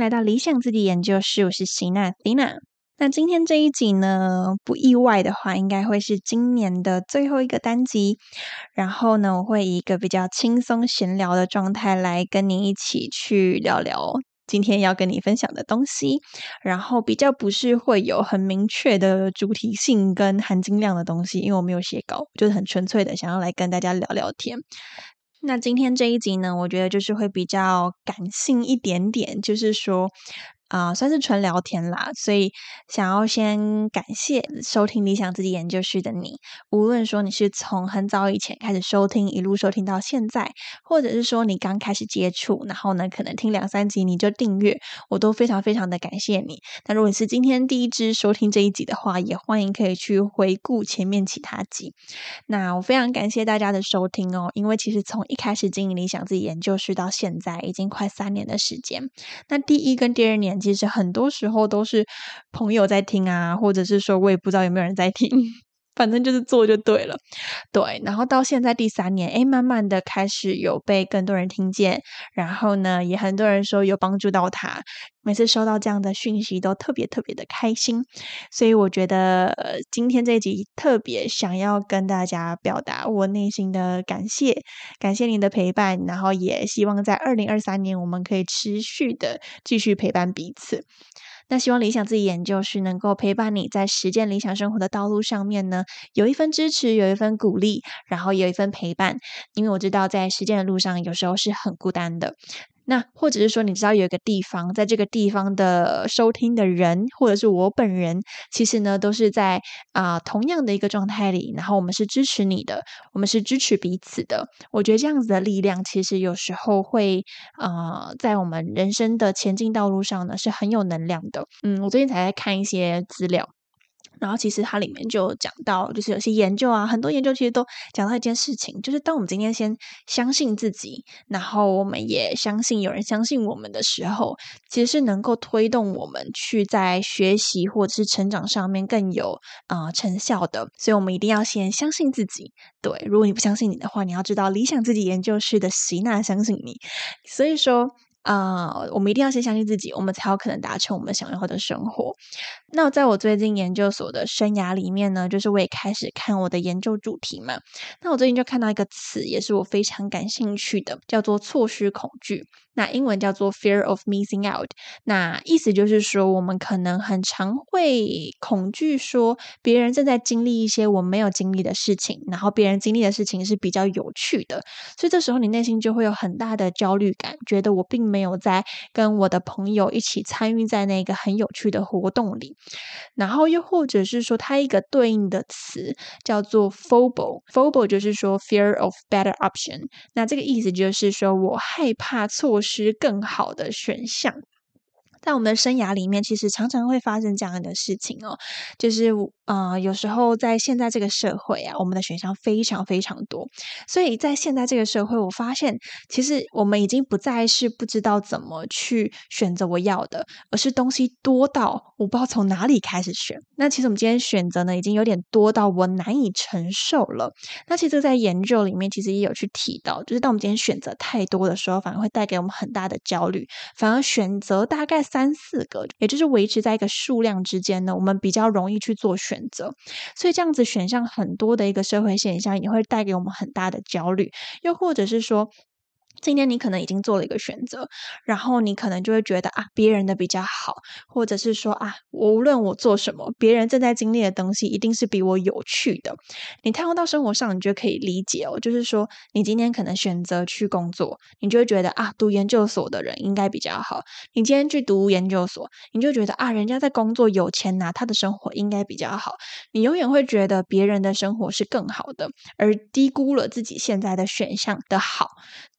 来到理想自己研究室，我是席娜西娜。那今天这一集呢，不意外的话，应该会是今年的最后一个单集。然后呢，我会以一个比较轻松闲聊的状态来跟你一起去聊聊今天要跟你分享的东西。然后比较不是会有很明确的主题性跟含金量的东西，因为我没有写稿，就是很纯粹的想要来跟大家聊聊天。那今天这一集呢，我觉得就是会比较感性一点点，就是说。啊，算是纯聊天啦，所以想要先感谢收听理想自己研究室的你。无论说你是从很早以前开始收听，一路收听到现在，或者是说你刚开始接触，然后呢可能听两三集你就订阅，我都非常非常的感谢你。那如果你是今天第一支收听这一集的话，也欢迎可以去回顾前面其他集。那我非常感谢大家的收听哦，因为其实从一开始经营理想自己研究室到现在，已经快三年的时间。那第一跟第二年。其实很多时候都是朋友在听啊，或者是说我也不知道有没有人在听。反正就是做就对了，对。然后到现在第三年，哎，慢慢的开始有被更多人听见，然后呢，也很多人说有帮助到他。每次收到这样的讯息，都特别特别的开心。所以我觉得今天这一集特别想要跟大家表达我内心的感谢，感谢您的陪伴，然后也希望在二零二三年我们可以持续的继续陪伴彼此。那希望理想自己研究是能够陪伴你在实践理想生活的道路上面呢，有一份支持，有一份鼓励，然后有一份陪伴。因为我知道在实践的路上有时候是很孤单的。那或者是说，你知道有一个地方，在这个地方的收听的人，或者是我本人，其实呢都是在啊同样的一个状态里，然后我们是支持你的，我们是支持彼此的。我觉得这样子的力量，其实有时候会啊在我们人生的前进道路上呢是很有能量的。嗯，我最近才在看一些资料。然后其实它里面就讲到，就是有些研究啊，很多研究其实都讲到一件事情，就是当我们今天先相信自己，然后我们也相信有人相信我们的时候，其实是能够推动我们去在学习或者是成长上面更有啊成效的。所以我们一定要先相信自己。对，如果你不相信你的话，你要知道理想自己研究室的席娜相信你。所以说。啊，我们一定要先相信自己，我们才有可能达成我们想要的生活。那在我最近研究所的生涯里面呢，就是我也开始看我的研究主题嘛。那我最近就看到一个词，也是我非常感兴趣的，叫做错失恐惧。那英文叫做 fear of missing out。那意思就是说，我们可能很常会恐惧说，别人正在经历一些我没有经历的事情，然后别人经历的事情是比较有趣的，所以这时候你内心就会有很大的焦虑感，觉得我并没有在跟我的朋友一起参与在那个很有趣的活动里。然后又或者是说，它一个对应的词叫做 phobia，phobia 就是说 fear of better option。那这个意思就是说我害怕错。吃更好的选项。在我们的生涯里面，其实常常会发生这样的事情哦，就是啊，有时候在现在这个社会啊，我们的选项非常非常多，所以在现在这个社会，我发现其实我们已经不再是不知道怎么去选择我要的，而是东西多到我不知道从哪里开始选。那其实我们今天选择呢，已经有点多到我难以承受了。那其实，在研究里面，其实也有去提到，就是当我们今天选择太多的时候，反而会带给我们很大的焦虑，反而选择大概。三四个，也就是维持在一个数量之间呢，我们比较容易去做选择。所以这样子选项很多的一个社会现象，也会带给我们很大的焦虑。又或者是说。今天你可能已经做了一个选择，然后你可能就会觉得啊，别人的比较好，或者是说啊，无论我做什么，别人正在经历的东西一定是比我有趣的。你套用到生活上，你就可以理解哦，就是说你今天可能选择去工作，你就会觉得啊，读研究所的人应该比较好。你今天去读研究所，你就觉得啊，人家在工作有钱拿，他的生活应该比较好。你永远会觉得别人的生活是更好的，而低估了自己现在的选项的好。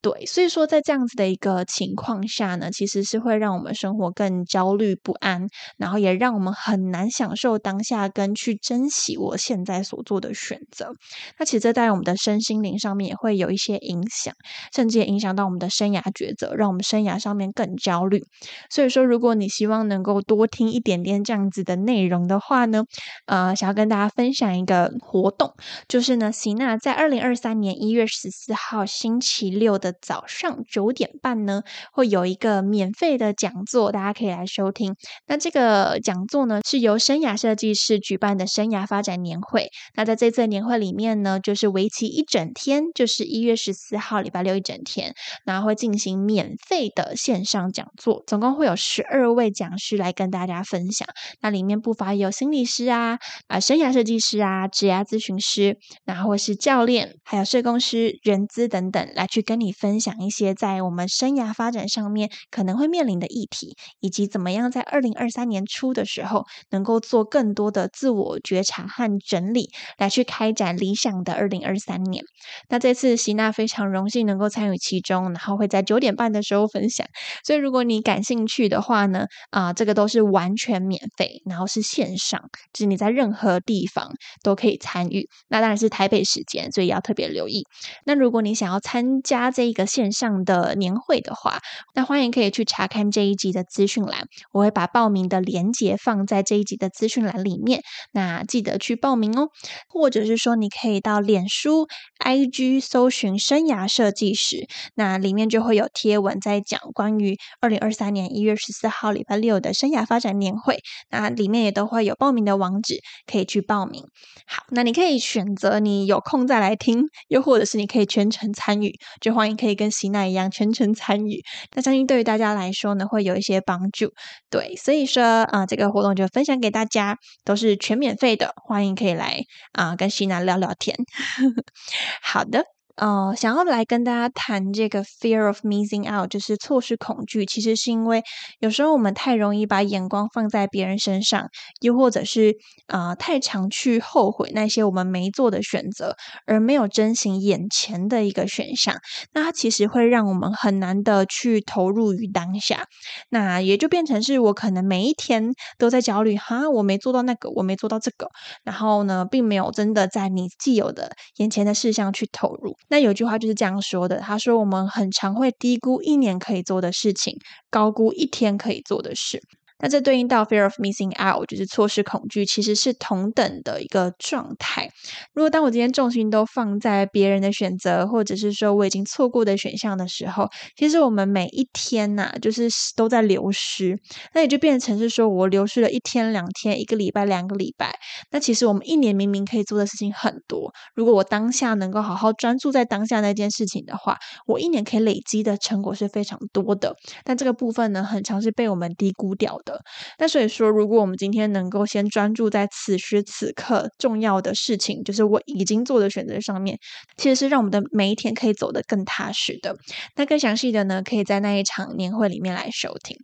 对。所以说在这样子的一个情况下呢，其实是会让我们生活更焦虑不安，然后也让我们很难享受当下跟去珍惜我现在所做的选择。那其实这在我们的身心灵上面也会有一些影响，甚至也影响到我们的生涯抉择，让我们生涯上面更焦虑。所以说，如果你希望能够多听一点点这样子的内容的话呢，呃，想要跟大家分享一个活动，就是呢，喜娜在二零二三年一月十四号星期六的早上九点半呢，会有一个免费的讲座，大家可以来收听。那这个讲座呢，是由生涯设计师举办的生涯发展年会。那在这次年会里面呢，就是为期一整天，就是一月十四号礼拜六一整天，然后会进行免费的线上讲座，总共会有十二位讲师来跟大家分享。那里面不乏有心理师啊、啊生涯设计师啊、职业咨询师，然后是教练，还有社工师、人资等等，来去跟你分享讲一些在我们生涯发展上面可能会面临的议题，以及怎么样在二零二三年初的时候，能够做更多的自我觉察和整理，来去开展理想的二零二三年。那这次席娜非常荣幸能够参与其中，然后会在九点半的时候分享。所以如果你感兴趣的话呢，啊，这个都是完全免费，然后是线上，就是你在任何地方都可以参与。那当然是台北时间，所以要特别留意。那如果你想要参加这一个线上的年会的话，那欢迎可以去查看这一集的资讯栏，我会把报名的链接放在这一集的资讯栏里面。那记得去报名哦，或者是说你可以到脸书。IG 搜寻生涯设计师，那里面就会有贴文在讲关于二零二三年一月十四号礼拜六的生涯发展年会，那里面也都会有报名的网址可以去报名。好，那你可以选择你有空再来听，又或者是你可以全程参与，就欢迎可以跟喜娜一样全程参与。那相信对于大家来说呢，会有一些帮助。对，所以说啊，这个活动就分享给大家，都是全免费的，欢迎可以来啊跟喜娜聊聊天。好的。呃，想要来跟大家谈这个 fear of missing out，就是错失恐惧。其实是因为有时候我们太容易把眼光放在别人身上，又或者是啊太常去后悔那些我们没做的选择，而没有珍惜眼前的一个选项。那它其实会让我们很难的去投入于当下。那也就变成是我可能每一天都在焦虑，哈，我没做到那个，我没做到这个，然后呢，并没有真的在你既有的眼前的事项去投入。那有句话就是这样说的，他说：“我们很常会低估一年可以做的事情，高估一天可以做的事。”那这对应到 fear of missing out，就是错失恐惧，其实是同等的一个状态。如果当我今天重心都放在别人的选择，或者是说我已经错过的选项的时候，其实我们每一天呐，就是都在流失。那也就变成是说我流失了一天、两天、一个礼拜、两个礼拜。那其实我们一年明明可以做的事情很多，如果我当下能够好好专注在当下那件事情的话，我一年可以累积的成果是非常多的。但这个部分呢，很常是被我们低估掉的。那所以说，如果我们今天能够先专注在此时此刻重要的事情，就是我已经做的选择上面，其实是让我们的每一天可以走得更踏实的。那更详细的呢，可以在那一场年会里面来收听。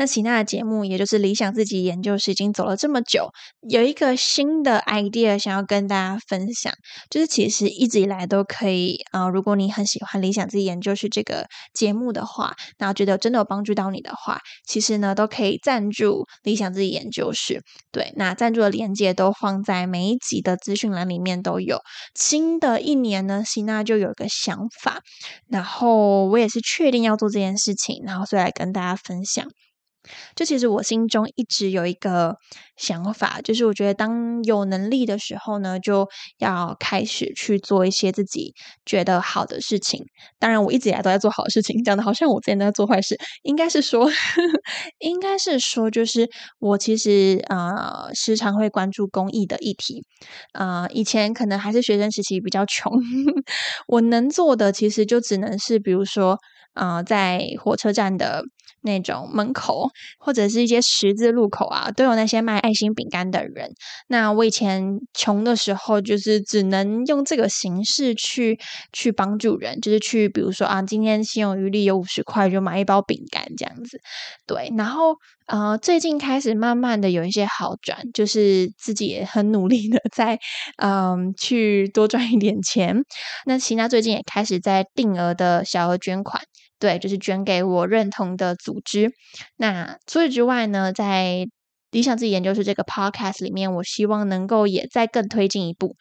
那喜娜的节目，也就是理想自己研究室，已经走了这么久，有一个新的 idea 想要跟大家分享，就是其实一直以来都可以啊，如果你很喜欢理想自己研究室这个节目的话，那觉得真的有帮助到你的话，其实呢都可以赞助理想自己研究室。对，那赞助的链接都放在每一集的资讯栏里面都有。新的一年呢，希娜就有一个想法，然后我也是确定要做这件事情，然后所以来跟大家分享。就其实我心中一直有一个想法，就是我觉得当有能力的时候呢，就要开始去做一些自己觉得好的事情。当然，我一直以来都在做好事情，讲的好像我之前都在做坏事。应该是说，应该是说，就是我其实呃时常会关注公益的议题。呃，以前可能还是学生时期比较穷，我能做的其实就只能是，比如说。啊，在火车站的那种门口，或者是一些十字路口啊，都有那些卖爱心饼干的人。那我以前穷的时候，就是只能用这个形式去去帮助人，就是去比如说啊，今天心有余力有五十块，就买一包饼干这样子。对，然后呃，最近开始慢慢的有一些好转，就是自己也很努力的 在嗯去多赚一点钱。那其他最近也开始在定额的小额捐款。对，就是捐给我认同的组织。那除此之外呢，在理想自己研究室这个 podcast 里面，我希望能够也再更推进一步，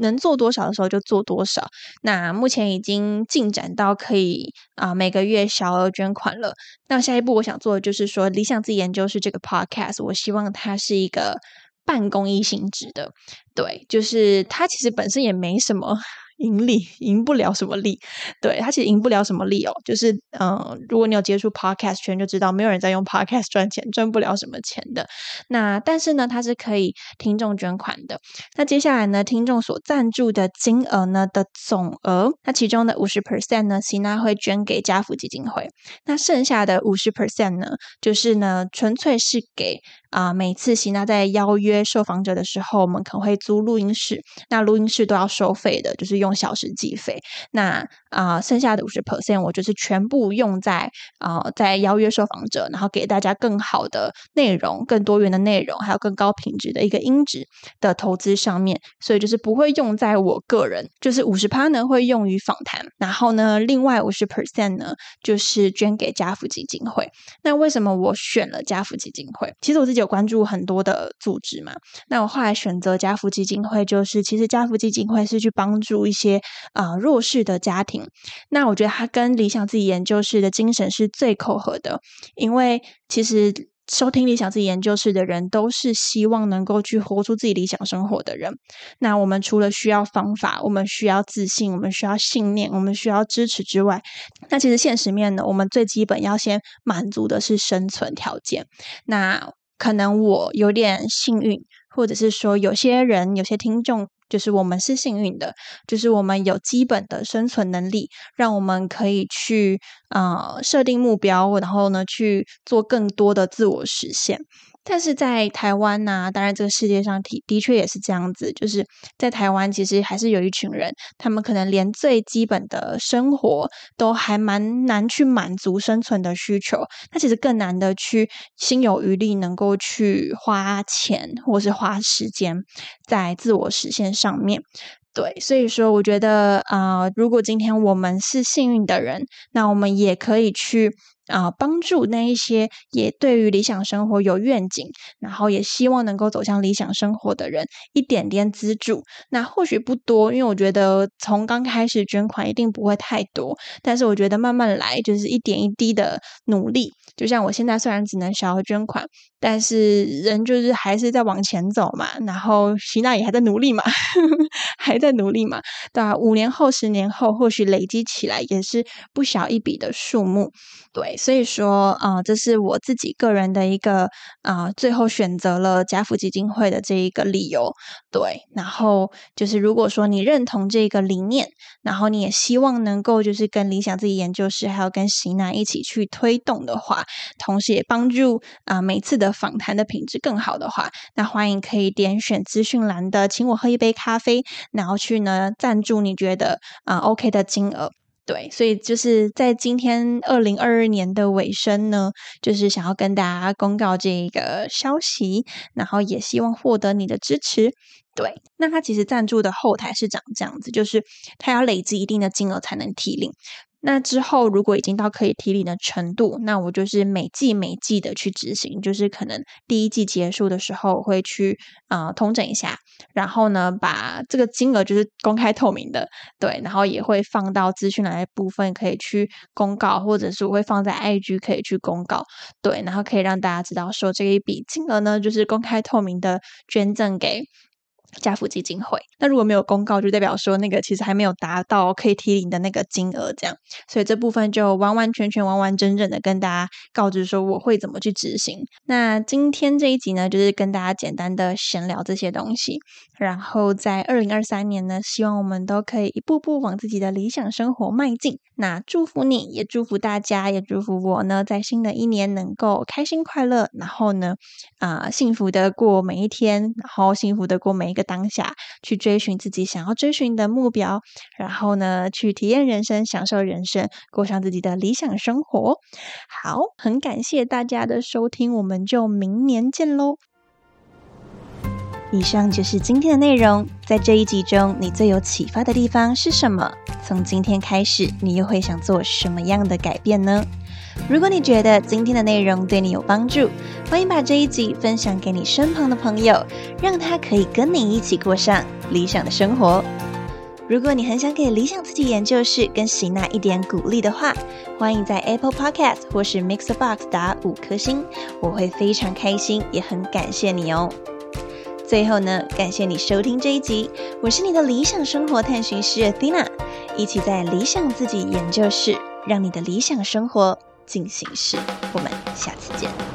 能做多少的时候就做多少。那目前已经进展到可以啊每个月小额捐款了。那下一步我想做的就是说，理想自己研究室这个 podcast，我希望它是一个半公益性质的，对，就是它其实本身也没什么。盈利赢不了什么利，对他其实赢不了什么利哦。就是嗯，如果你有接触 podcast 圈，就知道没有人在用 podcast 赚钱，赚不了什么钱的。那但是呢，它是可以听众捐款的。那接下来呢，听众所赞助的金额呢的总额，那其中的五十 percent 呢，希娜会捐给家福基金会。那剩下的五十 percent 呢，就是呢，纯粹是给啊，每次希娜在邀约受访者的时候，我们可能会租录音室，那录音室都要收费的，就是用小时计费。那啊，剩下的五十 percent 我就是全部用在啊，在邀约受访者，然后给大家更好的内容、更多元的内容，还有更高品质的一个音质的投资上面。所以就是不会用在我个人，就是五十趴呢会用于访谈，然后呢，另外五十 percent 呢就是捐给家福基金会。那为什么我选了家福基金会？其实我自己有关注很多的组织嘛。那我后来选择家福基金会，就是其实家福基金会是去帮助一些啊弱势的家庭。那我觉得它跟理想自己研究室的精神是最扣合的，因为其实收听理想自己研究室的人都是希望能够去活出自己理想生活的人。那我们除了需要方法，我们需要自信，我们需要信念，我们需要支持之外，那其实现实面呢，我们最基本要先满足的是生存条件。那可能我有点幸运，或者是说有些人、有些听众。就是我们是幸运的，就是我们有基本的生存能力，让我们可以去呃设定目标，然后呢去做更多的自我实现。但是在台湾呢，当然这个世界上的的确也是这样子，就是在台湾其实还是有一群人，他们可能连最基本的生活都还蛮难去满足生存的需求，那其实更难的去心有余力能够去花钱或是花时间在自我实现上面。对，所以说我觉得啊，如果今天我们是幸运的人，那我们也可以去。啊，帮助那一些也对于理想生活有愿景，然后也希望能够走向理想生活的人，一点点资助。那或许不多，因为我觉得从刚开始捐款一定不会太多，但是我觉得慢慢来，就是一点一滴的努力。就像我现在虽然只能小额捐款，但是人就是还是在往前走嘛。然后徐娜也还在努力嘛，还在努力嘛，对吧？五年后、十年后，或许累积起来也是不小一笔的数目。对，所以说啊，这是我自己个人的一个啊，最后选择了家福基金会的这一个理由。对，然后就是如果说你认同这个理念，然后你也希望能够就是跟理想自己研究室还有跟席娜一起去推动的话，同时也帮助啊每次的访谈的品质更好的话，那欢迎可以点选资讯栏的，请我喝一杯咖啡，然后去呢赞助你觉得啊 OK 的金额。对，所以就是在今天二零二二年的尾声呢，就是想要跟大家公告这个消息，然后也希望获得你的支持。对，那他其实赞助的后台是长这样子，就是他要累积一定的金额才能提领。那之后，如果已经到可以提领的程度，那我就是每季每季的去执行，就是可能第一季结束的时候会去啊通整一下，然后呢把这个金额就是公开透明的，对，然后也会放到资讯栏部分可以去公告，或者是我会放在 IG 可以去公告，对，然后可以让大家知道说这一笔金额呢就是公开透明的捐赠给。家福基金会，那如果没有公告，就代表说那个其实还没有达到可以提领的那个金额，这样，所以这部分就完完全全、完完整整的跟大家告知说我会怎么去执行。那今天这一集呢，就是跟大家简单的闲聊这些东西，然后在二零二三年呢，希望我们都可以一步步往自己的理想生活迈进。那祝福你，也祝福大家，也祝福我呢，在新的一年能够开心快乐，然后呢，啊，幸福的过每一天，然后幸福的过每一个。当下去追寻自己想要追寻的目标，然后呢，去体验人生，享受人生，过上自己的理想生活。好，很感谢大家的收听，我们就明年见喽。以上就是今天的内容，在这一集中，你最有启发的地方是什么？从今天开始，你又会想做什么样的改变呢？如果你觉得今天的内容对你有帮助，欢迎把这一集分享给你身旁的朋友，让他可以跟你一起过上理想的生活。如果你很想给理想自己研究室跟喜娜一点鼓励的话，欢迎在 Apple Podcast 或是 Mixbox 打五颗星，我会非常开心，也很感谢你哦。最后呢，感谢你收听这一集，我是你的理想生活探寻师 Athena，一起在理想自己研究室，让你的理想生活进行式。我们下次见。